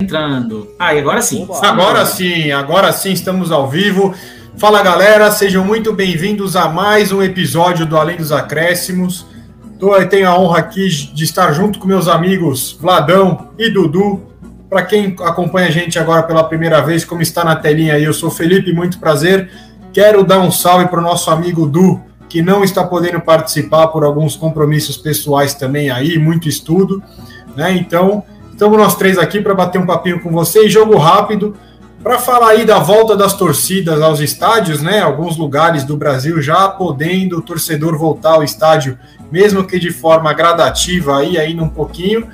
entrando. Ah, e agora sim. Agora sim, agora sim estamos ao vivo. Fala galera, sejam muito bem-vindos a mais um episódio do Além dos Acréscimos. Eu tenho a honra aqui de estar junto com meus amigos Vladão e Dudu. Para quem acompanha a gente agora pela primeira vez, como está na telinha aí, eu sou Felipe, muito prazer. Quero dar um salve para o nosso amigo Du, que não está podendo participar por alguns compromissos pessoais também aí, muito estudo, né? Então, estamos nós três aqui para bater um papinho com vocês, jogo rápido, para falar aí da volta das torcidas aos estádios, né? Alguns lugares do Brasil já podendo o torcedor voltar ao estádio, mesmo que de forma gradativa aí ainda um pouquinho.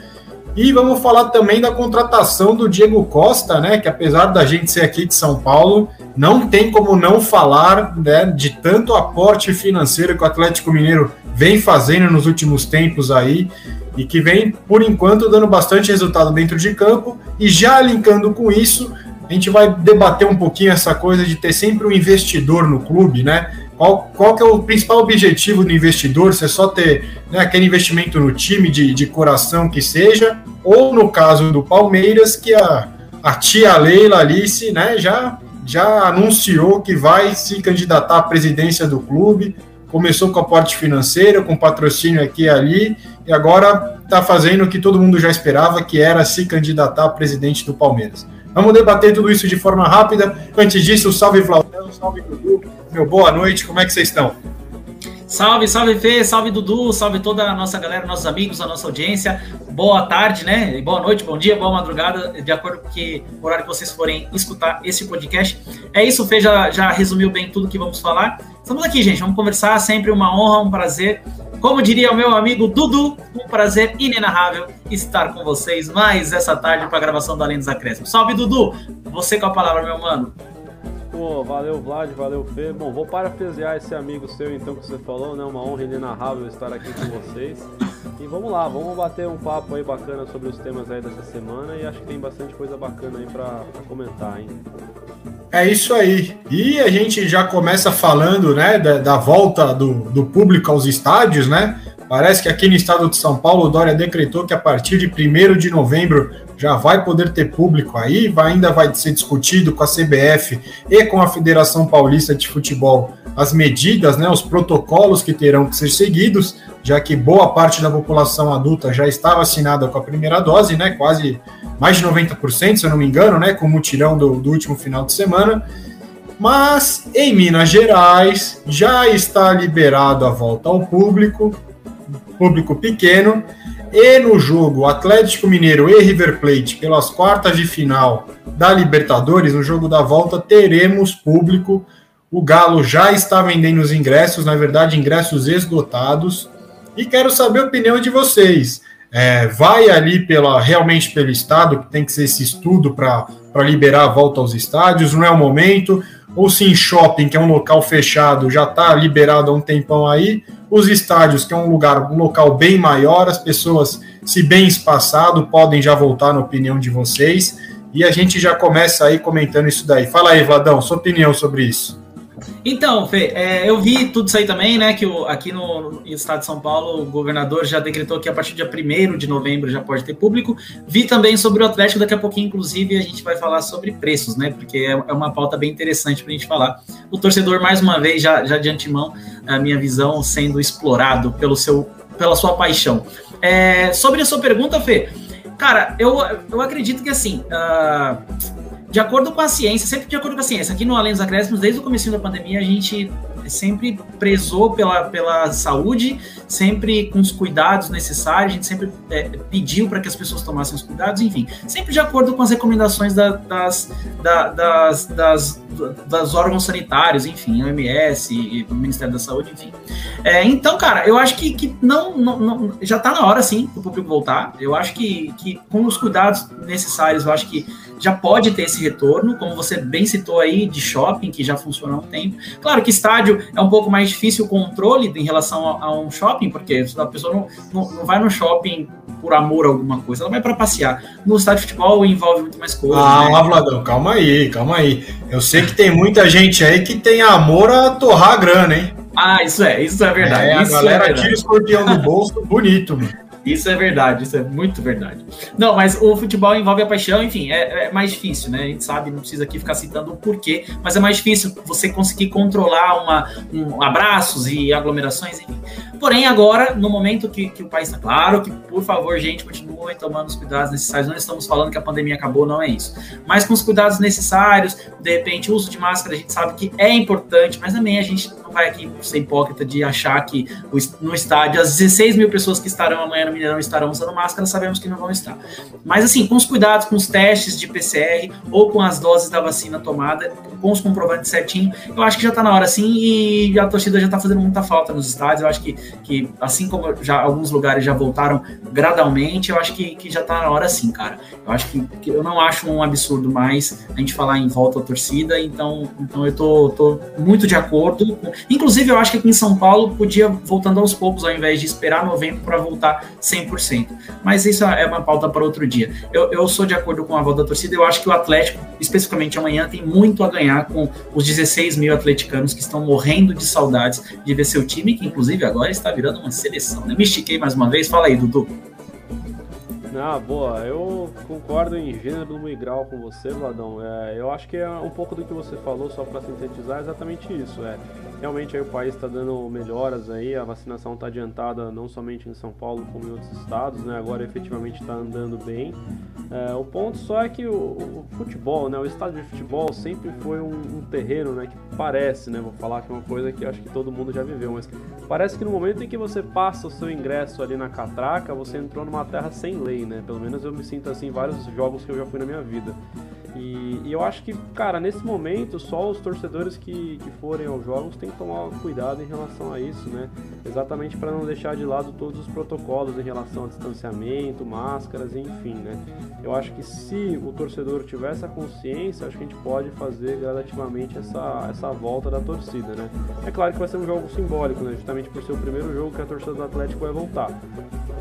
E vamos falar também da contratação do Diego Costa, né? Que apesar da gente ser aqui de São Paulo, não tem como não falar né, de tanto aporte financeiro que o Atlético Mineiro vem fazendo nos últimos tempos aí e que vem, por enquanto, dando bastante resultado dentro de campo. E já linkando com isso, a gente vai debater um pouquinho essa coisa de ter sempre um investidor no clube, né? Qual, qual que é o principal objetivo do investidor? Se é só ter né, aquele investimento no time de, de coração que seja, ou no caso do Palmeiras, que a, a tia Leila Alice né, já, já anunciou que vai se candidatar à presidência do clube, começou com aporte financeiro, com patrocínio aqui e ali, e agora está fazendo o que todo mundo já esperava, que era se candidatar a presidente do Palmeiras. Vamos debater tudo isso de forma rápida. Antes disso, salve Flautão, salve Dudu, meu boa noite, como é que vocês estão? Salve, salve Fê, salve Dudu, salve toda a nossa galera, nossos amigos, a nossa audiência. Boa tarde, né? Boa noite, bom dia, boa madrugada, de acordo com o horário que vocês forem escutar esse podcast. É isso, Fê já, já resumiu bem tudo que vamos falar. Estamos aqui, gente, vamos conversar, sempre uma honra, um prazer. Como diria o meu amigo Dudu, um prazer inenarrável estar com vocês mais essa tarde para a gravação do Além dos Acréscimos. Salve, Dudu! Você com a palavra, meu mano. Pô, valeu Vlad, valeu Fê. Bom, vou parafrasear esse amigo seu então que você falou, né? Uma honra inenarrável estar aqui com vocês. E vamos lá, vamos bater um papo aí bacana sobre os temas aí dessa semana e acho que tem bastante coisa bacana aí para comentar, hein? É isso aí. E a gente já começa falando, né, da, da volta do, do público aos estádios, né? Parece que aqui no estado de São Paulo, o Dória decretou que a partir de 1 de novembro já vai poder ter público aí, vai, ainda vai ser discutido com a CBF e com a Federação Paulista de Futebol as medidas, né, os protocolos que terão que ser seguidos, já que boa parte da população adulta já está vacinada com a primeira dose, né, quase mais de 90%, se eu não me engano, né, com o mutirão do, do último final de semana. Mas em Minas Gerais já está liberado a volta ao público, público pequeno, e no jogo Atlético Mineiro e River Plate pelas quartas de final da Libertadores, no jogo da volta, teremos público. O Galo já está vendendo os ingressos, na verdade, ingressos esgotados. E quero saber a opinião de vocês. É, vai ali pela realmente pelo Estado, que tem que ser esse estudo para liberar a volta aos estádios, não é o momento ou se em shopping, que é um local fechado, já está liberado há um tempão aí, os estádios, que é um lugar, um local bem maior, as pessoas, se bem espaçado, podem já voltar na opinião de vocês, e a gente já começa aí comentando isso daí. Fala aí, Vladão, sua opinião sobre isso. Então, Fê, é, eu vi tudo isso aí também, né? Que o, aqui no, no, estado de São Paulo, o governador já decretou que a partir do dia 1 de novembro já pode ter público. Vi também sobre o Atlético, daqui a pouquinho, inclusive, a gente vai falar sobre preços, né? Porque é, é uma pauta bem interessante para a gente falar. O torcedor, mais uma vez, já, já de antemão, a minha visão sendo explorado pelo seu, pela sua paixão. É, sobre a sua pergunta, Fê, cara, eu, eu acredito que assim. Uh, de acordo com a ciência, sempre de acordo com a ciência. Aqui no Além dos Acréscimos, desde o começo da pandemia, a gente sempre prezou pela, pela saúde, sempre com os cuidados necessários, a gente sempre é, pediu para que as pessoas tomassem os cuidados, enfim, sempre de acordo com as recomendações da, das, da, das, das, das, órgãos sanitários, enfim, OMS e o Ministério da Saúde, enfim. É, então, cara, eu acho que, que não, não, não já está na hora, sim, do público voltar. Eu acho que, que com os cuidados necessários, eu acho que já pode ter esse retorno, como você bem citou aí, de shopping, que já funciona há um tempo. Claro que estádio é um pouco mais difícil o controle em relação a, a um shopping, porque a pessoa não, não, não, vai no shopping por amor a alguma coisa, ela vai para passear. No estádio de futebol envolve muito mais coisas. Ah, né? Vladão, calma aí, calma aí. Eu sei que tem muita gente aí que tem amor a torrar a grana, hein? Ah, isso é, isso é verdade. É, isso a galera é tira o escorpião do bolso bonito, mano. Isso é verdade, isso é muito verdade. Não, mas o futebol envolve a paixão, enfim, é, é, mais difícil, né? A gente sabe, não precisa aqui ficar citando o porquê, mas é mais difícil você conseguir controlar uma, um, abraços e aglomerações, enfim. Porém, agora, no momento que, que o país está claro, que, por favor, gente, continuem tomando os cuidados necessários. Não estamos falando que a pandemia acabou, não é isso. Mas com os cuidados necessários, de repente, o uso de máscara, a gente sabe que é importante, mas também a gente não vai aqui ser hipócrita de achar que no estádio as 16 mil pessoas que estarão amanhã no Mineirão estarão usando máscara, sabemos que não vão estar. Mas assim, com os cuidados, com os testes de PCR ou com as doses da vacina tomada, com os comprovantes certinho, eu acho que já está na hora sim e a torcida já está fazendo muita falta nos estádios. Eu acho que, que assim como já alguns lugares já voltaram gradualmente, eu acho que, que já está na hora sim, cara. Eu acho que, que, eu não acho um absurdo mais a gente falar em volta à torcida, então, então eu tô, tô muito de acordo. Inclusive, eu acho que aqui em São Paulo podia voltando aos poucos, ao invés de esperar novembro para voltar 100%. Mas isso é uma pauta para outro dia. Eu, eu sou de acordo com a volta da torcida, eu acho que o Atlético, especificamente amanhã, tem muito a ganhar com os 16 mil atleticanos que estão morrendo de saudades de ver seu time, que inclusive agora está virando uma seleção. Né? Me estiquei mais uma vez, fala aí, Dudu. Ah, boa. Eu concordo em gênero e grau com você, Vladão. É, eu acho que é um pouco do que você falou, só para sintetizar, é exatamente isso. É, realmente aí o país está dando melhoras aí, a vacinação está adiantada não somente em São Paulo, como em outros estados, né? Agora efetivamente está andando bem. É, o ponto só é que o, o, futebol, né? O estádio de futebol sempre foi um, um, terreno, né? Que parece, né? Vou falar que é uma coisa que acho que todo mundo já viveu, mas parece que no momento em que você passa o seu ingresso ali na catraca, você entrou numa terra sem lei, né? Pelo menos eu me sinto assim em vários jogos que eu já fui na minha vida. E, e, eu acho que, cara, nesse momento, só os torcedores que, que forem aos jogos têm que tomar cuidado em relação a isso, né? Exatamente para não deixar de lado todos os protocolos em relação a distanciamento, máscaras, enfim, né? Eu acho que se o torcedor tiver essa consciência, acho que a gente pode fazer gradativamente essa, essa volta da torcida, né? É claro que vai ser um jogo simbólico, né? Justamente por ser o primeiro jogo que a torcida do Atlético vai voltar.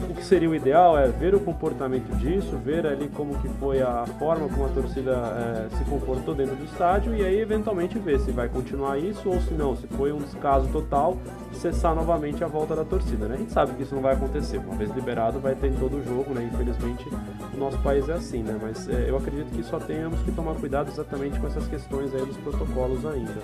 O que seria o ideal é ver o comportamento disso, ver ali como que foi a forma como a torcida é, se comportou dentro do estádio e aí eventualmente ver se vai continuar isso ou se não, se foi um descaso total, cessar novamente a volta da torcida, né? A gente sabe que isso não vai acontecer, uma vez liberado vai ter em todo o jogo, né? Infelizmente o nosso país é assim, né? Mas é, eu acredito que só tenhamos que tomar cuidado exatamente com essas questões aí dos protocolos ainda.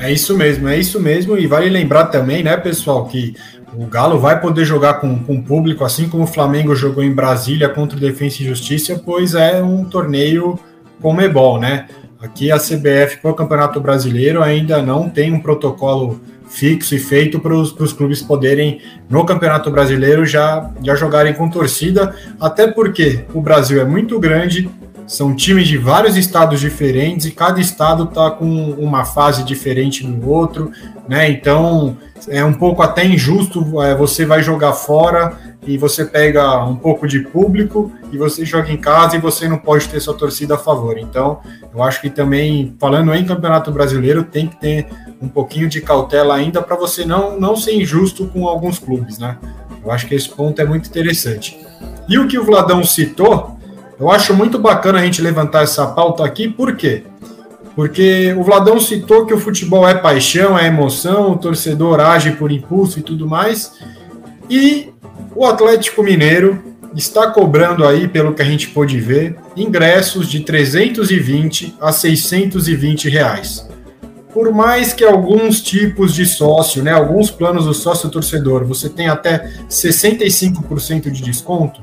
É isso mesmo, é isso mesmo. E vale lembrar também, né, pessoal, que o Galo vai poder jogar com, com público, assim como o Flamengo jogou em Brasília contra o Defensa e Justiça, pois é um torneio Comebol, né? Aqui a CBF para o Campeonato Brasileiro ainda não tem um protocolo fixo e feito para os clubes poderem, no Campeonato Brasileiro, já, já jogarem com torcida, até porque o Brasil é muito grande, são times de vários estados diferentes e cada estado está com uma fase diferente no outro, né? Então é um pouco até injusto. É, você vai jogar fora e você pega um pouco de público e você joga em casa e você não pode ter sua torcida a favor. Então, eu acho que também, falando em Campeonato Brasileiro, tem que ter um pouquinho de cautela ainda para você não, não ser injusto com alguns clubes, né? Eu acho que esse ponto é muito interessante. E o que o Vladão citou eu acho muito bacana a gente levantar essa pauta aqui, por quê? Porque o Vladão citou que o futebol é paixão, é emoção, o torcedor age por impulso e tudo mais. E o Atlético Mineiro está cobrando aí, pelo que a gente pôde ver, ingressos de 320 a 620 reais. Por mais que alguns tipos de sócio, né, alguns planos do sócio torcedor, você tem até 65% de desconto,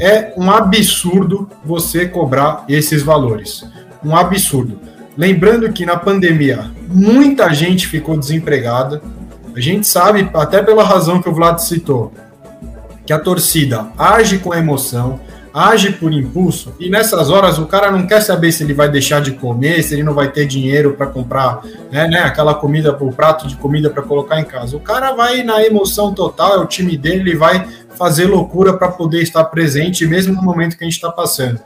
é um absurdo você cobrar esses valores. Um absurdo. Lembrando que na pandemia muita gente ficou desempregada. A gente sabe, até pela razão que o Vlad citou, que a torcida age com emoção, age por impulso, e nessas horas o cara não quer saber se ele vai deixar de comer, se ele não vai ter dinheiro para comprar né, né, aquela comida, o prato de comida para colocar em casa. O cara vai na emoção total, é o time dele, ele vai fazer loucura para poder estar presente, mesmo no momento que a gente está passando.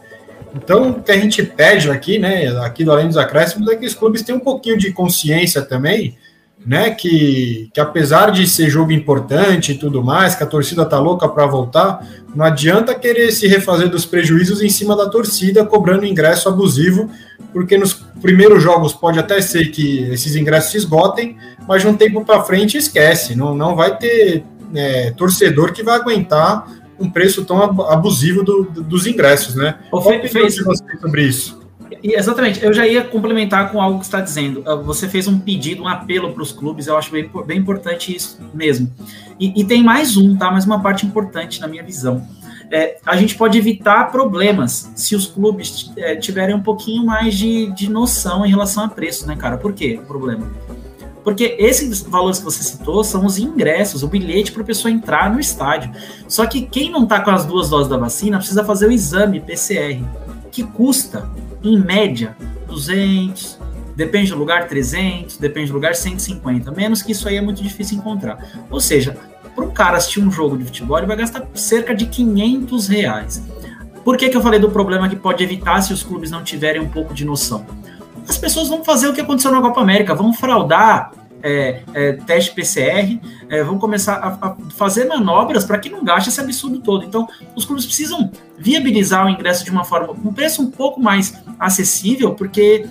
Então, o que a gente pede aqui, né, aqui do Além dos Acréscimos, é que os clubes tenham um pouquinho de consciência também, né, que, que apesar de ser jogo importante e tudo mais, que a torcida tá louca para voltar, não adianta querer se refazer dos prejuízos em cima da torcida, cobrando ingresso abusivo, porque nos primeiros jogos pode até ser que esses ingressos se esgotem, mas de um tempo para frente esquece, não, não vai ter é, torcedor que vai aguentar um preço tão abusivo do, do, dos ingressos, né? Qual a opinião de você sobre isso? Exatamente, eu já ia complementar com algo que está dizendo. Ah, você fez um pedido, um apelo para os clubes, eu acho bem, bem importante isso mesmo. E, e, tem mais um, tá? Mais uma parte importante na minha visão. É, a gente pode evitar problemas se os clubes é, tiverem um pouquinho mais de, de noção em relação a preço, né, cara? Por quê o problema? Porque esses valores que você citou são os ingressos, o bilhete para a pessoa entrar no estádio. Só que quem não está com as duas doses da vacina precisa fazer o exame PCR, que custa, em média, 200, depende do lugar, 300, depende do lugar, 150. Menos que isso aí é muito difícil encontrar. Ou seja, para um cara assistir um jogo de futebol, ele vai gastar cerca de 500 reais. Por que, que eu falei do problema que pode evitar se os clubes não tiverem um pouco de noção? as pessoas vão fazer o que aconteceu na Copa América, vão fraudar é, é, teste PCR, é, vão começar a, a fazer manobras para que não gaste esse absurdo todo. Então, os clubes precisam viabilizar o ingresso de uma forma, um preço um pouco mais acessível, porque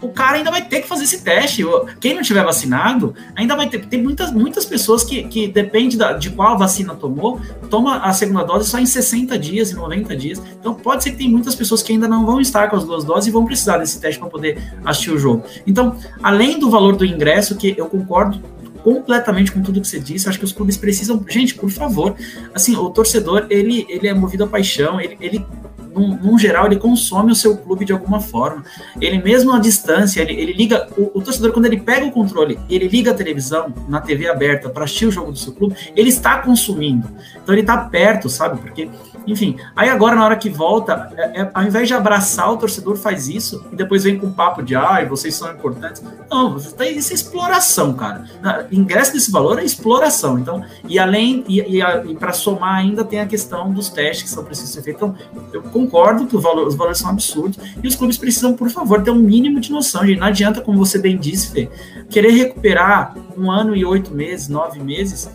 o cara ainda vai ter que fazer esse teste. Quem não tiver vacinado, ainda vai ter. Tem muitas, muitas pessoas que, que depende da, de qual vacina tomou, toma a segunda dose só em 60 dias, em 90 dias. Então pode ser que tem muitas pessoas que ainda não vão estar com as duas doses e vão precisar desse teste para poder assistir o jogo. Então, além do valor do ingresso, que eu concordo completamente com tudo que você disse. Acho que os clubes precisam, gente, por favor. Assim, o torcedor ele, ele é movido a paixão, ele, ele num, geral, ele consome o seu clube de alguma forma. Ele mesmo à distância, ele, ele liga, o, o, torcedor, quando ele pega o controle, ele liga a televisão na TV aberta para assistir o jogo do seu clube, ele está consumindo. Então ele está perto, sabe? Porque enfim, aí agora na hora que volta, é, é, ao invés de abraçar o torcedor, faz isso e depois vem com papo de ai, vocês são importantes. Não, isso é exploração, cara. Ingresso desse valor é exploração. Então, e além, e, e, e para somar ainda tem a questão dos testes que são precisos ser feitos. Então, eu concordo que valor, os valores são absurdos e os clubes precisam, por favor, ter um mínimo de noção. Gente. Não adianta, como você bem disse, Fê, querer recuperar um ano e oito meses, nove meses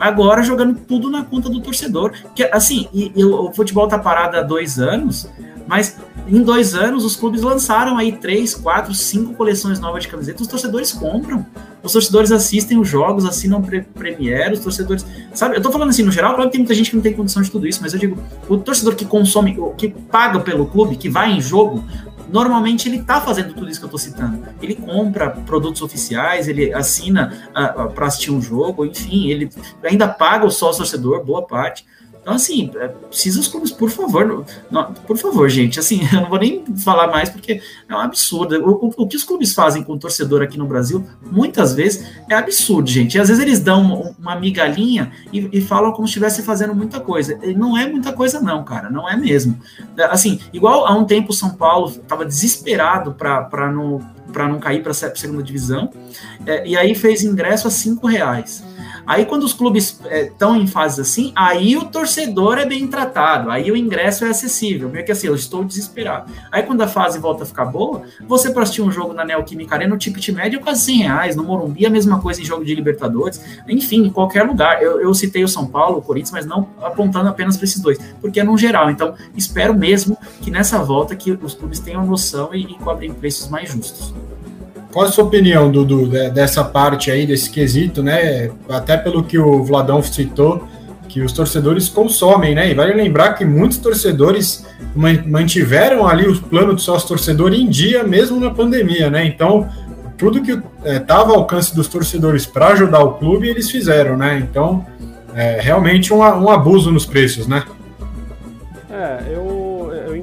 agora jogando tudo na conta do torcedor. Que, assim, e, e o futebol tá parado há dois anos, mas em dois anos os clubes lançaram aí três, quatro, cinco coleções novas de camisetas, os torcedores compram. Os torcedores assistem os jogos, assinam pre os torcedores. Sabe, eu tô falando assim, no geral, claro que tem muita gente que não tem condição de tudo isso, mas eu digo, o torcedor que consome, que paga pelo clube, que vai em jogo, normalmente ele está fazendo tudo isso que eu estou citando. Ele compra produtos oficiais, ele assina ah, ah, para assistir um jogo, enfim, ele ainda paga o sócio torcedor, boa parte. Então, assim, é, precisa os clubes, por favor, não, por favor, gente, assim, eu não vou nem falar mais porque é um absurdo. O, o, o, que os clubes fazem com o torcedor aqui no Brasil, muitas vezes, é absurdo, gente. E às vezes eles dão uma, uma migalhinha e, e, falam como se estivesse fazendo muita coisa. E não é muita coisa, não, cara, não é mesmo. É, assim, igual há um tempo o São Paulo estava desesperado para não, não cair para a segunda divisão, é, e aí fez ingresso a cinco reais. Aí, quando os clubes estão é, em fases assim, aí o torcedor é bem tratado, aí o ingresso é acessível. Meio que assim, eu estou desesperado. Aí, quando a fase volta a ficar boa, você para assistir um jogo na Neoquímica Arena, o ticket médio é quase 100 reais. No Morumbi, a mesma coisa em jogo de Libertadores. Enfim, em qualquer lugar. Eu, eu citei o São Paulo, o Corinthians, mas não apontando apenas para esses dois, porque é no geral. Então, espero mesmo que nessa volta que os clubes tenham noção e, e cobrem preços mais justos. Qual a sua opinião, Dudu, dessa parte aí, desse quesito, né? Até pelo que o Vladão citou, que os torcedores consomem, né? E vale lembrar que muitos torcedores mantiveram ali o plano de sócio torcedor em dia, mesmo na pandemia, né? Então, tudo que estava é, ao alcance dos torcedores para ajudar o clube, eles fizeram, né? Então, é realmente um, um abuso nos preços, né? É, eu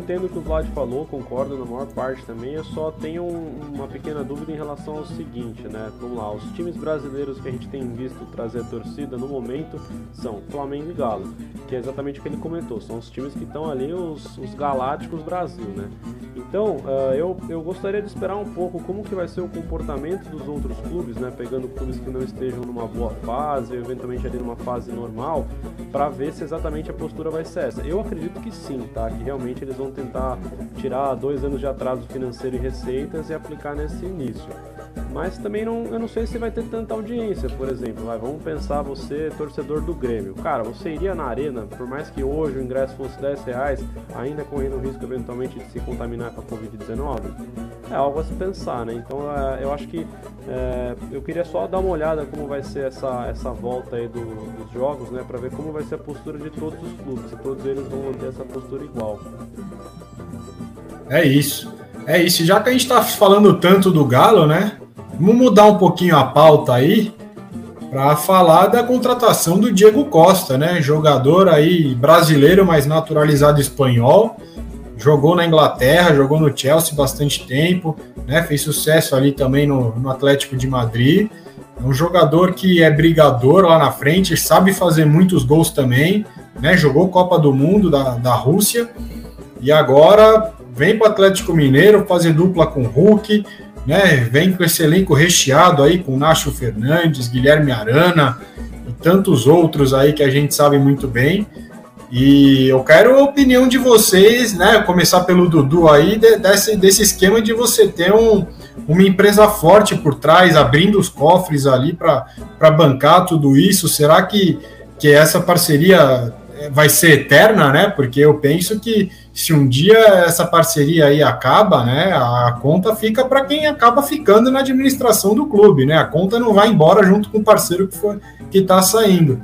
entendo o que o Vlad falou, concordo na maior parte também. Eu só tenho um, uma pequena dúvida em relação ao seguinte, né? Vamos lá, os times brasileiros que a gente tem visto trazer torcida no momento são Flamengo e Galo, que é exatamente o que ele comentou. São os times que estão ali, os, os galácticos Brasil, né? Então, uh, eu, eu gostaria de esperar um pouco como que vai ser o comportamento dos outros clubes, né? Pegando clubes que não estejam numa boa fase, eventualmente ali numa fase normal, para ver se exatamente a postura vai ser essa. Eu acredito que sim, tá? Que realmente eles vão tentar tirar dois anos de atraso financeiro e receitas e aplicar nesse início. Mas também não, eu não sei se vai ter tanta audiência, por exemplo. Vai, vamos pensar você, torcedor do Grêmio. Cara, você iria na arena, por mais que hoje o ingresso fosse 10 reais, ainda correndo o risco eventualmente de se contaminar com a Covid-19? É algo a se pensar, né? Então é, eu acho que é, eu queria só dar uma olhada como vai ser essa, essa volta aí do, dos jogos, né? Para ver como vai ser a postura de todos os clubes, se todos eles vão manter essa postura igual. É isso. É isso. Já que a gente está falando tanto do Galo, né? Vamos mudar um pouquinho a pauta aí para falar da contratação do Diego Costa, né? Jogador aí brasileiro, mas naturalizado espanhol. Jogou na Inglaterra, jogou no Chelsea bastante tempo, né? Fez sucesso ali também no, no Atlético de Madrid. É um jogador que é brigador lá na frente, sabe fazer muitos gols também, né? Jogou Copa do Mundo da, da Rússia e agora vem para o Atlético Mineiro fazer dupla com o Hulk, né? Vem com esse elenco recheado aí com Nacho Fernandes, Guilherme Arana e tantos outros aí que a gente sabe muito bem. E eu quero a opinião de vocês, né? Começar pelo Dudu aí, desse, desse esquema de você ter um, uma empresa forte por trás, abrindo os cofres ali para bancar tudo isso. Será que, que essa parceria vai ser eterna, né? Porque eu penso que se um dia essa parceria aí acaba, né, a conta fica para quem acaba ficando na administração do clube, né? A conta não vai embora junto com o parceiro que foi que está saindo.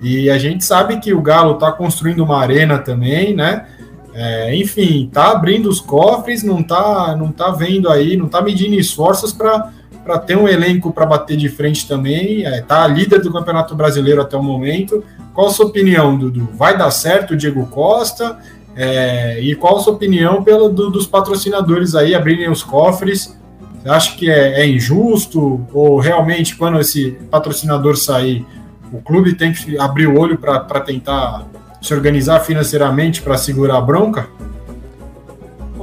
E a gente sabe que o Galo está construindo uma arena também, né? É, enfim, tá abrindo os cofres, não tá, não tá vendo aí, não tá medindo esforços para ter um elenco para bater de frente também. É, tá líder do Campeonato Brasileiro até o momento. Qual a sua opinião, Dudu? Vai dar certo o Diego Costa? É, e qual a sua opinião pelo, do, dos patrocinadores aí abrirem os cofres? Você acha que é, é, injusto? Ou realmente, quando esse patrocinador sair, o clube tem que abrir o olho para tentar se organizar financeiramente para segurar a bronca?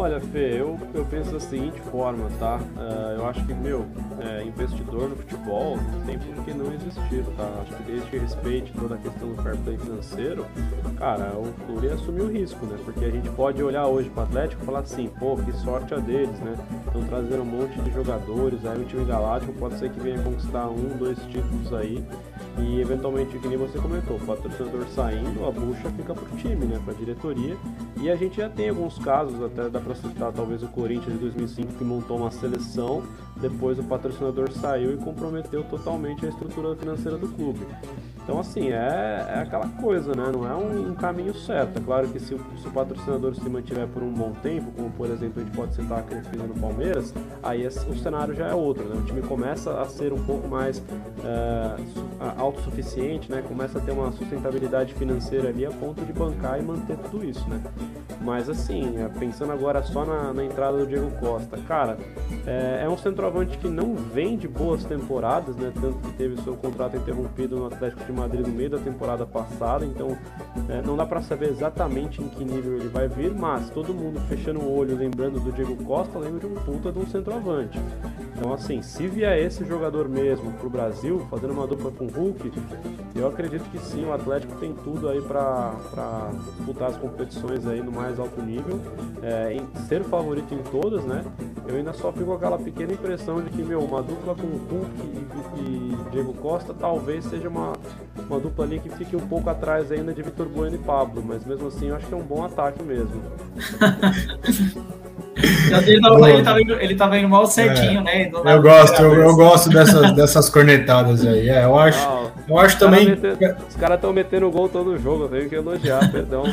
Olha, Fê, eu, eu penso da seguinte forma, tá? Uh, eu acho que, meu, é, investidor no futebol tem por que não existir, tá? Acho que desde que respeite toda a questão do fair play financeiro, cara, o clube assumir o risco, né? Porque a gente pode olhar hoje para o Atlético e falar assim, pô, que sorte a deles, né? Estão trazendo um monte de jogadores, aí o time galáctico pode ser que venha conquistar um, dois títulos aí, e eventualmente, que nem você comentou, o patrocinador saindo, a bucha fica pro time, né? Pra diretoria. E a gente já tem alguns casos, até dá pra citar talvez o Corinthians de 2005 que montou uma seleção, depois o patrocinador saiu e comprometeu totalmente a estrutura financeira do clube. Então, assim, é, é aquela coisa, né? Não é um, um caminho certo. É claro que se se o, patrocinador se mantiver por um bom tempo, como por exemplo a gente pode citar que no Palmeiras, aí o cenário já é outro, né? O time começa a ser um pouco mais é, autossuficiente, né? Começa a ter uma sustentabilidade financeira ali a ponto de bancar e manter tudo isso, né? Mas assim, é, pensando agora só na, na entrada do Diego Costa, cara, é, é, um centroavante que não vem de boas temporadas, né? Tanto que teve seu contrato interrompido no Atlético de Madrid no meio da temporada passada, então é, não dá para saber exatamente em que nível ele vai vir, mas todo mundo fechando o olho, lembrando do Diego Costa, lembra de um puta de um centroavante. Então, assim, se vier esse jogador mesmo pro Brasil, fazendo uma dupla com o Hulk, eu acredito que sim, o Atlético tem tudo aí para disputar as competições aí no mais alto nível, é, ser o favorito em todas, né? Eu ainda só fico com aquela pequena impressão de que, meu, uma dupla com o Hulk e, e Diego Costa talvez seja uma, uma dupla ali que fique um pouco atrás ainda de Vitor Bueno e Pablo, mas mesmo assim eu acho que é um bom ataque mesmo. Ele tava, ele, tava indo, ele tava indo mal certinho, é, né? Eu gosto, eu, eu, gosto dessas, dessas cornetadas aí. É, eu acho, Não, eu acho também. Meter, os caras estão metendo gol todo jogo, eu tenho que elogiar, perdão.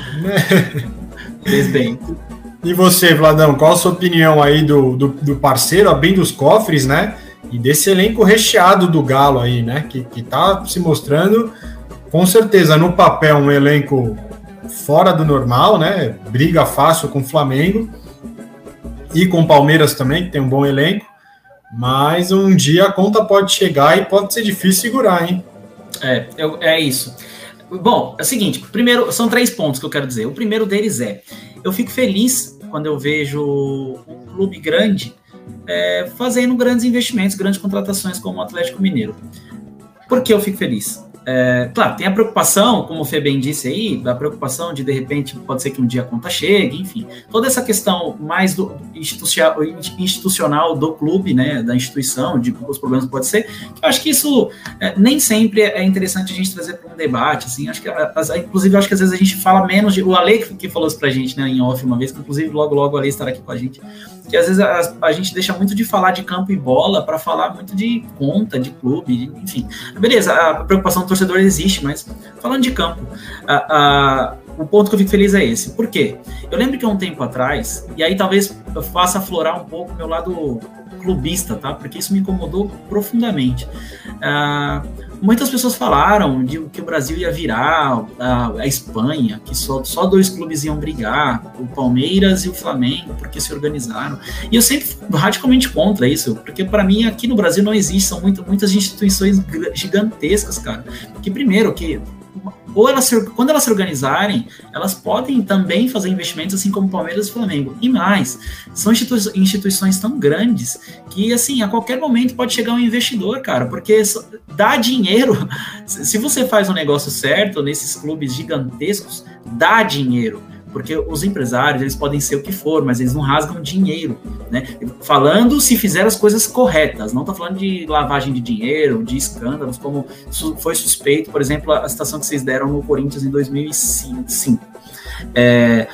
Fez bem. E você, Vladão, qual a sua opinião aí do, do, do, parceiro abrindo os cofres, né? E desse elenco recheado do Galo aí, né? Que, que tá se mostrando, com certeza, no papel, um elenco fora do normal, né? Briga fácil com o Flamengo e com o Palmeiras também, que tem um bom elenco. Mas um dia a conta pode chegar e pode ser difícil segurar, hein? É, eu, é isso. Bom, é o seguinte: primeiro, são três pontos que eu quero dizer. O primeiro deles é: eu fico feliz quando eu vejo um clube grande é, fazendo grandes investimentos, grandes contratações como o Atlético Mineiro. Por que eu fico feliz? É, claro, tem a preocupação, como o Fê bem disse aí, da preocupação de de repente pode ser que um dia a conta chegue, enfim, toda essa questão mais do institucional, do clube, né, da instituição, de os problemas pode ser, eu acho que isso é, nem sempre é interessante a gente trazer para um debate, assim, acho que, inclusive, acho que às vezes a gente fala menos de, o Ale que, que falou isso pra gente, né, em off uma vez, que inclusive logo logo o Ale estará aqui com a gente, que às vezes a, a gente deixa muito de falar de campo e bola para falar muito de conta, de clube, enfim, beleza, a preocupação torcedor existe, mas falando de campo, o ponto que eu fico feliz é esse. Por quê? Eu lembro que há um tempo atrás, e aí talvez eu faça aflorar um pouco meu lado clubista, tá? Porque isso me incomodou profundamente. Uh, muitas pessoas falaram de que o Brasil ia virar a, a, Espanha, que só, só dois clubes iam brigar, o Palmeiras e o Flamengo, porque se organizaram. E eu sempre radicalmente contra isso, porque para mim aqui no Brasil não existe, são muito, muitas instituições gigantescas, cara. Que primeiro que ou elas, quando elas se organizarem, elas podem também fazer investimentos, assim como Palmeiras e Flamengo. E mais, são institui instituições tão grandes que, assim, a qualquer momento pode chegar um investidor, cara, porque dá dinheiro. Se você faz um negócio certo nesses clubes gigantescos, dá dinheiro porque os empresários eles podem ser o que for, mas eles não rasgam dinheiro, né? Falando se fizer as coisas corretas, não estou falando de lavagem de dinheiro, de escândalos, como foi suspeito, por exemplo, a situação que vocês deram no Corinthians em 2005. É,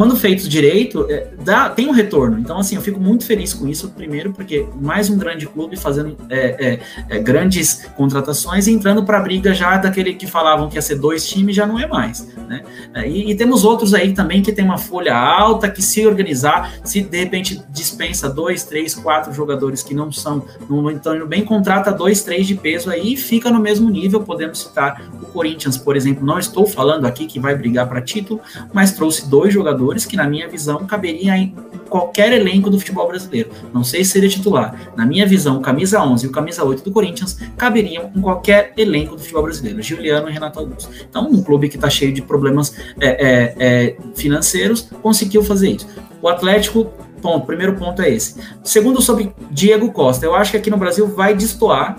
quando feitos direito, é, dá, tem um retorno. Então, assim, eu fico muito feliz com isso, primeiro, porque mais um grande clube fazendo é, é, é grandes contratações e entrando para a briga já daquele que falavam que ia ser dois times, já não é mais. Né? É, e, e, temos outros aí também que tem uma folha alta, que se organizar, se de repente dispensa dois, três, quatro jogadores que não são, não estão bem, contrata dois, três de peso aí e fica no mesmo nível. Podemos citar o Corinthians, por exemplo. Não estou falando aqui que vai brigar para título, mas trouxe dois jogadores que, na minha visão, caberiam em qualquer elenco do futebol brasileiro. Não sei se seria titular. Na minha visão, o camisa 11 e o camisa 8 do Corinthians caberiam em qualquer elenco do futebol brasileiro. Juliano e Renato Augusto. Então, um clube que está cheio de problemas é, é, é, financeiros conseguiu fazer isso. O Atlético ponto, primeiro ponto é esse. Segundo, sobre Diego Costa, eu acho que aqui no Brasil vai destoar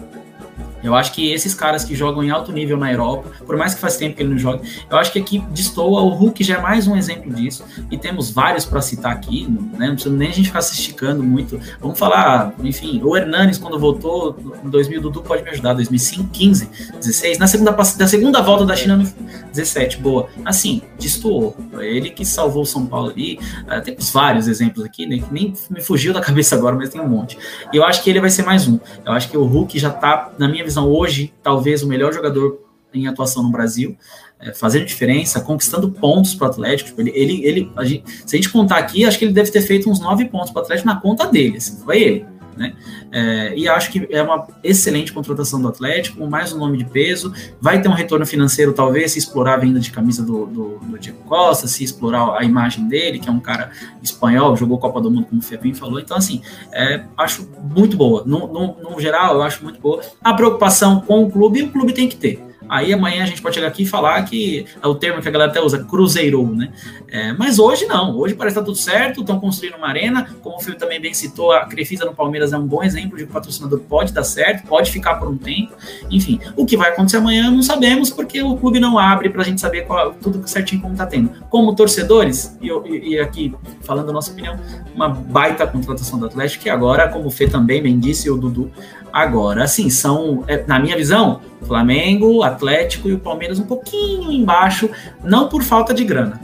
eu acho que esses caras que jogam em alto nível na Europa, por mais que faz tempo que ele não joga, eu acho que aqui destoa. O Hulk já é mais um exemplo disso. E temos vários para citar aqui, né? Não precisa nem a gente ficar se esticando muito. Vamos falar, enfim, o Hernanes, quando voltou em 2000, Dudu pode me ajudar, 2005, 15, 16, na segunda, da segunda volta da China, 17, boa. Assim, destoou. Ele que salvou o São Paulo ali. Uh, temos vários exemplos aqui, né? Que nem me fugiu da cabeça agora, mas tem um monte. E eu acho que ele vai ser mais um. Eu acho que o Hulk já tá, na minha visão, hoje, talvez o melhor jogador em atuação no Brasil, é, fazendo diferença, conquistando pontos para o Atlético. Ele, ele, ele a gente, se a gente contar aqui, acho que ele deve ter feito uns nove pontos para o Atlético na conta dele, assim, foi ele. Né? É, e acho que é uma excelente contratação do Atlético, mais um nome de peso. Vai ter um retorno financeiro, talvez, se explorar a venda de camisa do, do, do Diego Costa, se explorar a imagem dele, que é um cara espanhol, jogou Copa do Mundo, como o Febem falou. Então, assim, é, acho muito boa. No, no, no geral, eu acho muito boa. A preocupação com o clube, o clube tem que ter. Aí amanhã a gente pode chegar aqui e falar que é o termo que a galera até usa, cruzeirou, né? É, mas hoje não, hoje parece estar tá tudo certo, estão construindo uma arena, como o Fio também bem citou, a Crefisa no Palmeiras é um bom exemplo de que o patrocinador pode dar certo, pode ficar por um tempo, enfim. O que vai acontecer amanhã não sabemos, porque o clube não abre para a gente saber qual, tudo certinho como está tendo. Como torcedores, e, e, aqui falando a nossa opinião, uma baita contratação do Atlético, que agora, como o Fê também bem disse, e o Dudu, Agora, assim, são, é, na minha visão, Flamengo, Atlético e o Palmeiras um pouquinho embaixo, não por falta de grana,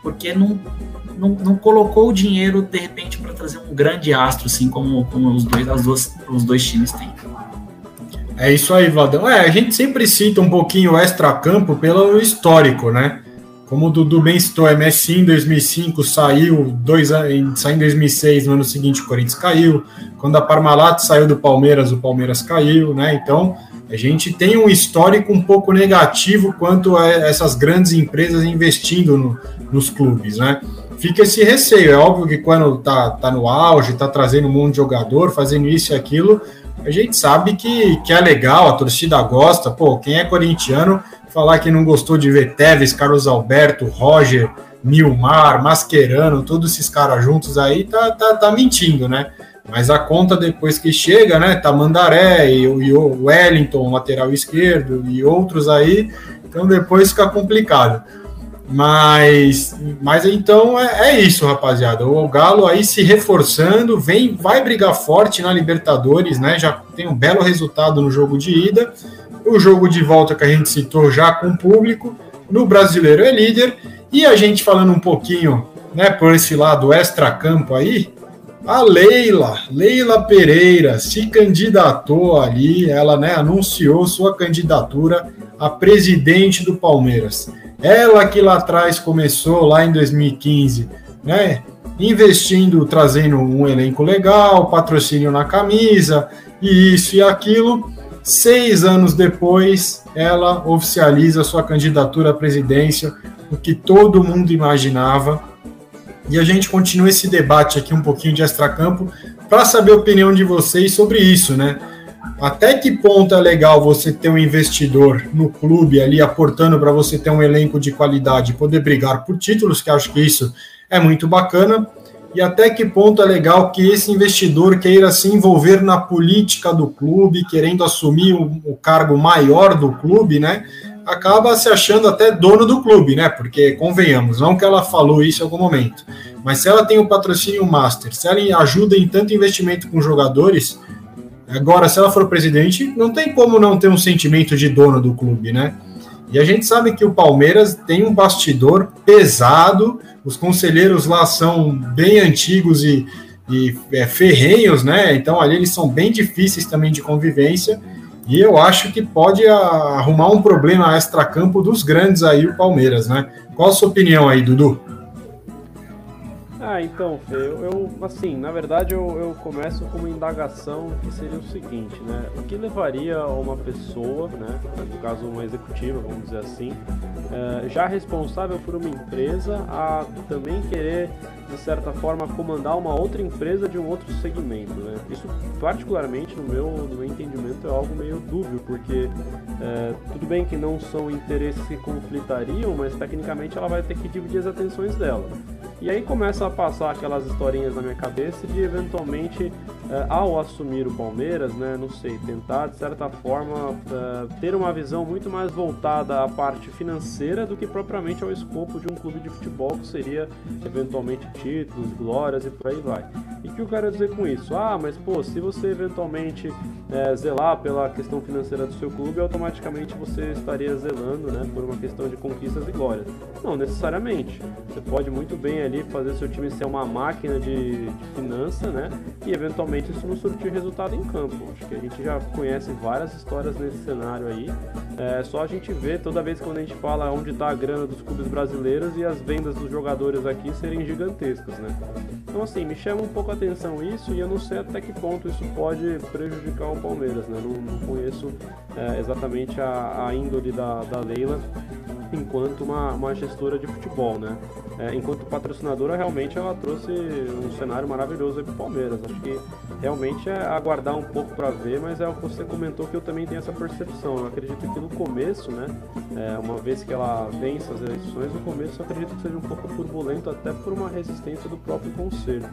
porque não, não, não colocou o dinheiro, de repente, para trazer um grande astro, assim, como, como os, dois, as duas, os dois times têm. É isso aí, Valdão. É, a gente sempre cita um pouquinho o extra-campo pelo histórico, né? Como o Dudu bem citou, a Messi em 2005 saiu, dois saiu em 2006, no ano seguinte o Corinthians caiu. Quando a Parmalat saiu do Palmeiras, o Palmeiras caiu, né? Então a gente tem um histórico um pouco negativo quanto a essas grandes empresas investindo no, nos clubes, né? Fica esse receio. É óbvio que quando tá, tá no auge, tá trazendo um monte de jogador, fazendo isso e aquilo, a gente sabe que, que é legal, a torcida gosta. Pô, quem é corintiano falar que não gostou de ver Tevez, Carlos Alberto, Roger, Nilmar, Mascherano, todos esses caras juntos aí, tá, tá, tá mentindo, né? Mas a conta depois que chega, né? Tá Mandaré e o Wellington, lateral esquerdo, e outros aí, então depois fica complicado. Mas, mas então é, é, isso, rapaziada. O Galo aí se reforçando, vem, vai brigar forte na Libertadores, né? Já tem um belo resultado no jogo de ida. O jogo de volta que a gente citou já com o público. No brasileiro é líder. E a gente falando um pouquinho, né, por esse lado extra-campo aí, a Leila, Leila Pereira, se candidatou ali, ela né, anunciou sua candidatura a presidente do Palmeiras. Ela que lá atrás começou, lá em 2015, né? Investindo, trazendo um elenco legal, patrocínio na camisa, e isso e aquilo. Seis anos depois, ela oficializa sua candidatura à presidência, o que todo mundo imaginava. E a gente continua esse debate aqui um pouquinho de extracampo para saber a opinião de vocês sobre isso, né? até que ponto é legal você ter um investidor no clube ali aportando para você ter um elenco de qualidade e poder brigar por títulos, que acho que isso é muito bacana, e até que ponto é legal que esse investidor queira se envolver na política do clube, querendo assumir o, cargo maior do clube, né? Acaba se achando até dono do clube, né? Porque, convenhamos, não que ela falou isso em algum momento, mas se ela tem o patrocínio master, se ela ajuda em tanto investimento com jogadores, Agora, se ela for presidente, não tem como não ter um sentimento de dono do clube, né? E a gente sabe que o Palmeiras tem um bastidor pesado, os conselheiros lá são bem antigos e, e é, ferrenhos, né? Então ali eles são bem difíceis também de convivência. E eu acho que pode arrumar um problema extra-campo dos grandes aí, o Palmeiras, né? Qual a sua opinião aí, Dudu? Ah, então, eu, eu, assim, na verdade eu, eu começo com uma indagação que seria o seguinte, né? O que levaria uma pessoa, né, no caso uma executiva, vamos dizer assim, é, já responsável por uma empresa a também querer, de certa forma, comandar uma outra empresa de um outro segmento, né? Isso, particularmente, no meu, no meu entendimento, é algo meio dúbio, porque é, tudo bem que não são interesses que conflitariam, mas tecnicamente ela vai ter que dividir as atenções dela. E aí começa a passar aquelas historinhas na minha cabeça de eventualmente, ao assumir o Palmeiras, né, não sei, tentar de certa forma eh, ter uma visão muito mais voltada à parte financeira do que propriamente ao escopo de um clube de futebol, que seria eventualmente títulos, glórias e por aí vai. E o que eu quero dizer com isso? Ah, mas pô, se você eventualmente é, zelar pela questão financeira do seu clube, automaticamente você estaria zelando né, por uma questão de conquistas e glórias. Não necessariamente. Você pode muito bem ali fazer seu time ser uma máquina de, de finança, né? E eventualmente isso não surtir resultado em campo. Acho que a gente já conhece várias histórias nesse cenário aí. É só a gente ver toda vez que a gente fala onde está a grana dos clubes brasileiros e as vendas dos jogadores aqui serem gigantescas, né? Então assim, me chama um pouco a atenção isso e eu não sei até que ponto isso pode prejudicar o Palmeiras, né? Não, não conheço é, exatamente a, a índole da, da Leila enquanto uma, uma gestora de futebol, né? É, enquanto patrocinadora, realmente ela trouxe um cenário maravilhoso aí pro Palmeiras. Acho que realmente é aguardar um pouco para ver, mas é o que você comentou que eu também tenho essa percepção. Eu acredito que no começo, né, é, uma vez que ela vence as eleições, no começo eu acredito que seja um pouco turbulento, até por uma resistência do próprio conselho.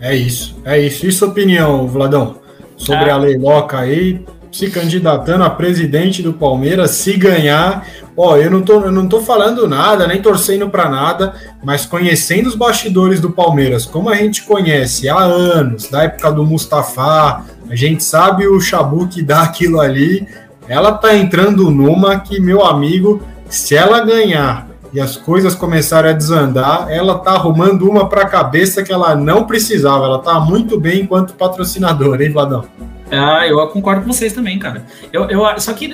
É isso, é isso. E sua opinião, Vladão, sobre ah. a leiloca aí? Se candidatando a presidente do Palmeiras, se ganhar. Ó, eu não tô, eu não tô falando nada, nem torcendo para nada, mas conhecendo os bastidores do Palmeiras, como a gente conhece há anos, da época do Mustafa, a gente sabe o chabu que dá aquilo ali. Ela tá entrando numa que, meu amigo, se ela ganhar e as coisas começarem a desandar, ela tá arrumando uma para cabeça que ela não precisava. Ela tá muito bem enquanto patrocinadora, hein, Vladão? Ah, eu concordo com vocês também, cara. Eu, eu, só que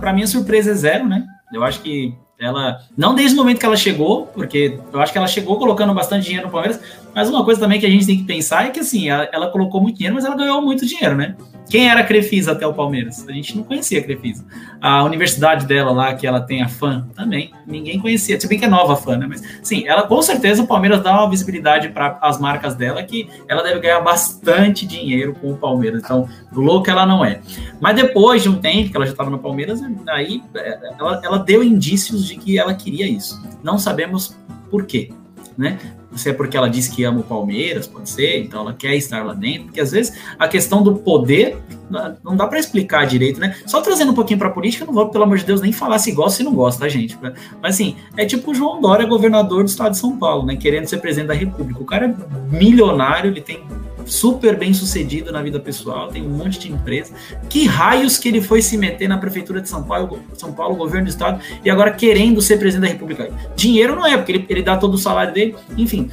para mim a surpresa é zero, né? Eu acho que ela, não desde o momento que ela chegou, porque eu acho que ela chegou colocando bastante dinheiro no Palmeiras, mas uma coisa também que a gente tem que pensar é que assim, ela, ela colocou muito dinheiro, mas ela ganhou muito dinheiro, né? Quem era a Crefisa até o Palmeiras? A gente não conhecia a Crefisa. A universidade dela lá, que ela tem a fã, também, ninguém conhecia. Se bem que é nova a fã, né? Mas, sim, ela com certeza o Palmeiras dá uma visibilidade para as marcas dela que ela deve ganhar bastante dinheiro com o Palmeiras. Então, louco ela não é. Mas depois de um tempo que ela já estava no Palmeiras, aí ela, ela deu indícios de que ela queria isso. Não sabemos por quê, né? Se é porque ela diz que ama o Palmeiras, pode ser, então ela quer estar lá dentro, porque às vezes a questão do poder não dá para explicar direito, né? Só trazendo um pouquinho para política, não vou, pelo amor de Deus, nem falar se gosta se não gosta, tá, gente? Mas assim, é tipo o João Dória, governador do estado de São Paulo, né? Querendo ser presidente da República. O cara é milionário, ele tem super bem sucedido na vida pessoal, tem um monte de empresa. Que raios que ele foi se meter na prefeitura de São Paulo, São Paulo, governo do estado, e agora querendo ser presidente da República? Dinheiro não é, porque ele, ele dá todo o salário dele, enfim,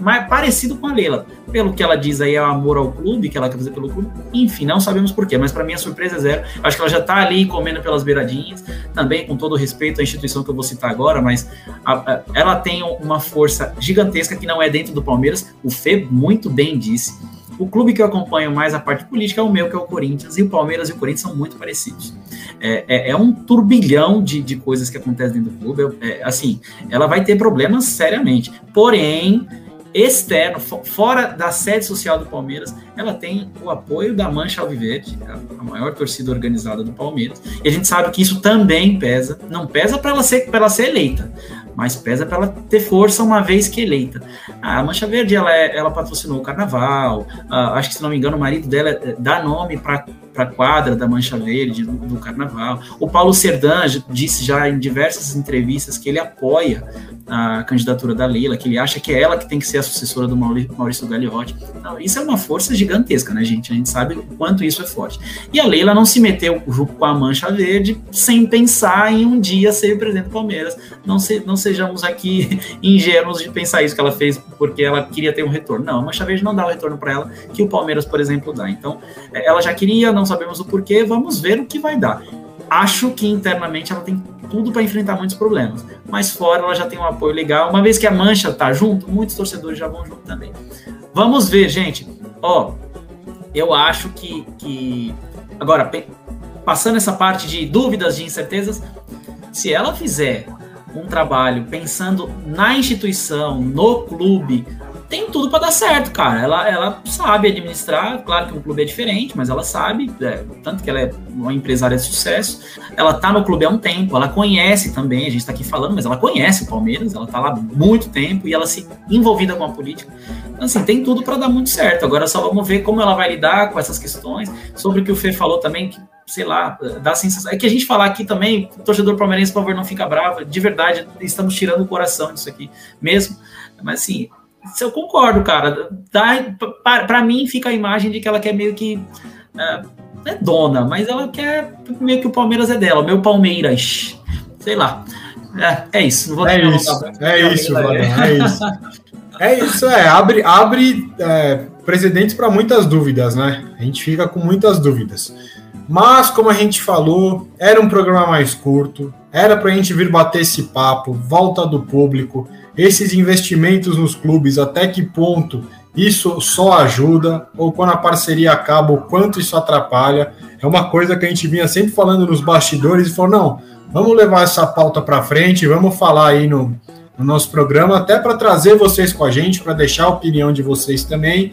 mais parecido com a Leila. Pelo que ela diz aí, é amor ao clube, que ela quer fazer pelo clube, enfim, não sabemos porquê, mas para mim a surpresa é zero. Acho que ela já tá ali comendo pelas beiradinhas, também com todo respeito à instituição que eu vou citar agora, mas a, a, ela tem uma força gigantesca que não é dentro do Palmeiras, o Fê muito bem disse o clube que eu acompanho mais a parte política é o meu, que é o Corinthians, e o Palmeiras e o Corinthians são muito parecidos. É, é, é um turbilhão de, de coisas que acontecem dentro do clube. É, assim, ela vai ter problemas seriamente. Porém, externo, fora da sede social do Palmeiras, ela tem o apoio da Mancha Alviverde, a maior torcida organizada do Palmeiras. E a gente sabe que isso também pesa. Não pesa para ela ser, ela ser eleita, mas pesa para ela ter força uma vez que eleita. A Mancha Verde, ela, é, ela patrocinou o Carnaval, uh, acho que, se não me engano, o marido dela é, dá nome para a quadra da Mancha Verde do, do, Carnaval. O Paulo Serdan disse já em diversas entrevistas que ele apoia a candidatura da Leila, que ele acha que é ela que tem que ser a sucessora do Maurício Gagliotti. Isso é uma força gigantesca, né, gente? A gente sabe o quanto isso é forte. E a Leila não se meteu junto com a Mancha Verde sem pensar em um dia ser presidente do Palmeiras. Não, se, não sejamos aqui ingênuos de pensar isso que ela fez porque ela queria ter um retorno. Não, a Mancha Verde não dá o retorno para ela que o Palmeiras, por exemplo, dá. Então, é, ela já queria, não sabemos o porquê, vamos ver o que vai dar. Acho que internamente ela tem tudo para enfrentar muitos problemas, mas fora ela já tem um apoio legal. Uma vez que a Mancha tá junto, muitos torcedores já vão junto também. Vamos ver, gente. Ó, eu acho que, que agora passando essa parte de dúvidas, de incertezas, se ela fizer um trabalho pensando na instituição, no clube, tem tudo para dar certo, cara. Ela, ela sabe administrar, claro que um clube é diferente, mas ela sabe, é, tanto que ela é uma empresária de sucesso. Ela tá no clube há um tempo, ela conhece também, a gente tá aqui falando, mas ela conhece o Palmeiras, ela tá lá há muito tempo e ela se envolvida com a política. Então, assim, tem tudo para dar muito certo. Agora só vamos ver como ela vai lidar com essas questões, sobre o que o Fê falou também, que sei lá, dá sensação. É que a gente falar aqui também, torcedor palmeirense, por favor, não fica bravo. De verdade, estamos tirando o coração disso aqui mesmo. Mas assim, isso eu concordo, cara. Para mim fica a imagem de que ela quer meio que. É, é dona, mas ela quer meio que o Palmeiras é dela, o meu Palmeiras. Sei lá. É, é isso. Não vou é, isso é isso, é isso. É isso, é. Abre, abre é, presidentes para muitas dúvidas, né? A gente fica com muitas dúvidas. Mas, como a gente falou, era um programa mais curto, era para a gente vir bater esse papo, volta do público esses investimentos nos clubes, até que ponto isso só ajuda, ou quando a parceria acaba, o quanto isso atrapalha. É uma coisa que a gente vinha sempre falando nos bastidores e falou: não, vamos levar essa pauta para frente, vamos falar aí no, no nosso programa, até para trazer vocês com a gente, para deixar a opinião de vocês também.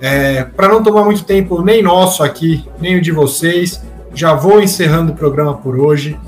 É, para não tomar muito tempo, nem nosso aqui, nem o de vocês, já vou encerrando o programa por hoje.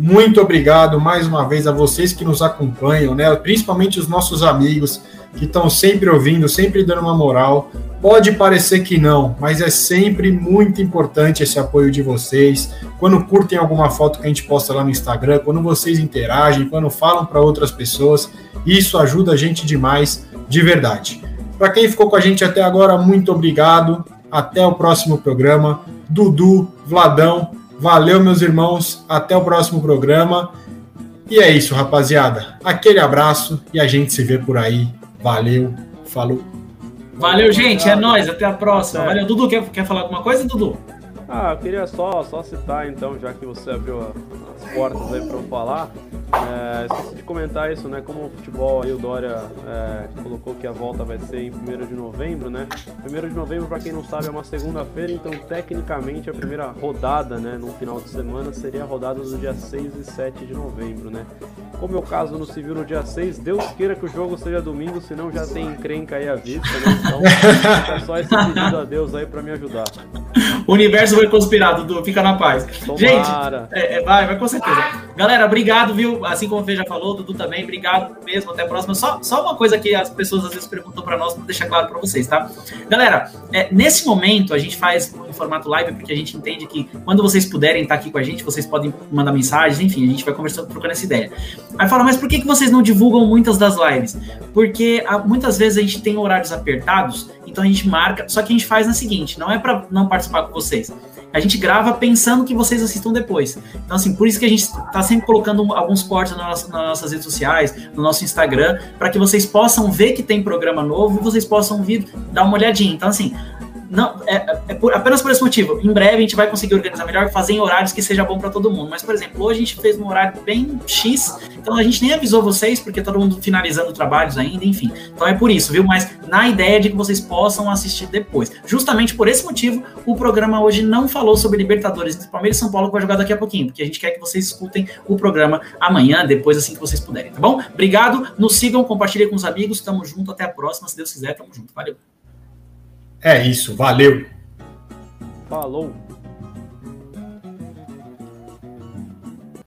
Muito obrigado mais uma vez a vocês que nos acompanham, né? Principalmente os nossos amigos que estão sempre ouvindo, sempre dando uma moral. Pode parecer que não, mas é sempre muito importante esse apoio de vocês. Quando curtem alguma foto que a gente posta lá no Instagram, quando vocês interagem, quando falam para outras pessoas, isso ajuda a gente demais, de verdade. Para quem ficou com a gente até agora, muito obrigado. Até o próximo programa. Dudu, Vladão, Valeu, meus irmãos. Até o próximo programa. E é isso, rapaziada. Aquele abraço e a gente se vê por aí. Valeu, falou. Valeu, gente. É nóis. Até a próxima. Valeu. Dudu, quer, quer falar alguma coisa, Dudu? Ah, eu queria só, só citar então, já que você abriu as portas aí para eu falar, é, esqueci de comentar isso, né? Como o futebol aí, o Dória é, colocou que a volta vai ser em 1 de novembro, né? 1 de novembro, para quem não sabe, é uma segunda-feira, então tecnicamente a primeira rodada, né, no final de semana, seria a rodada do dia 6 e 7 de novembro, né? Como é o caso no civil no dia 6, Deus queira que o jogo seja domingo, senão já tem encrenca aí à vista, né? Então, fica só esse pedido a Deus aí para me ajudar. O universo foi conspirado, Dudu. Fica na paz. Tomara. Gente, é, é, vai, vai com certeza. Galera, obrigado, viu? Assim como o Fê já falou, Dudu também, obrigado mesmo. Até a próxima. Só, só uma coisa que as pessoas às vezes perguntam para nós, para deixar claro para vocês, tá? Galera, é, nesse momento a gente faz em formato live, porque a gente entende que quando vocês puderem estar aqui com a gente, vocês podem mandar mensagens, enfim, a gente vai conversando, trocando essa ideia. Aí fala, mas por que, que vocês não divulgam muitas das lives? Porque ah, muitas vezes a gente tem horários apertados, então a gente marca, só que a gente faz na seguinte, não é para não participar com vocês. A gente grava pensando que vocês assistam depois. Então, assim, por isso que a gente está sempre colocando alguns cortes nas, nas nossas redes sociais, no nosso Instagram, para que vocês possam ver que tem programa novo e vocês possam vir dar uma olhadinha. Então, assim, não, é, é por, apenas por esse motivo. Em breve a gente vai conseguir organizar melhor, fazer em horários que seja bom para todo mundo. Mas, por exemplo, hoje a gente fez um horário bem X, então a gente nem avisou vocês, porque todo mundo finalizando trabalhos ainda, enfim. Então é por isso, viu? Mas na ideia de que vocês possam assistir depois. Justamente por esse motivo, o programa hoje não falou sobre Libertadores entre Palmeiras e São Paulo, que vai jogar daqui a pouquinho, porque a gente quer que vocês escutem o programa amanhã, depois, assim que vocês puderem, tá bom? Obrigado, nos sigam, compartilhem com os amigos, tamo junto, até a próxima, se Deus quiser, tamo junto. Valeu. É isso, valeu. Falou.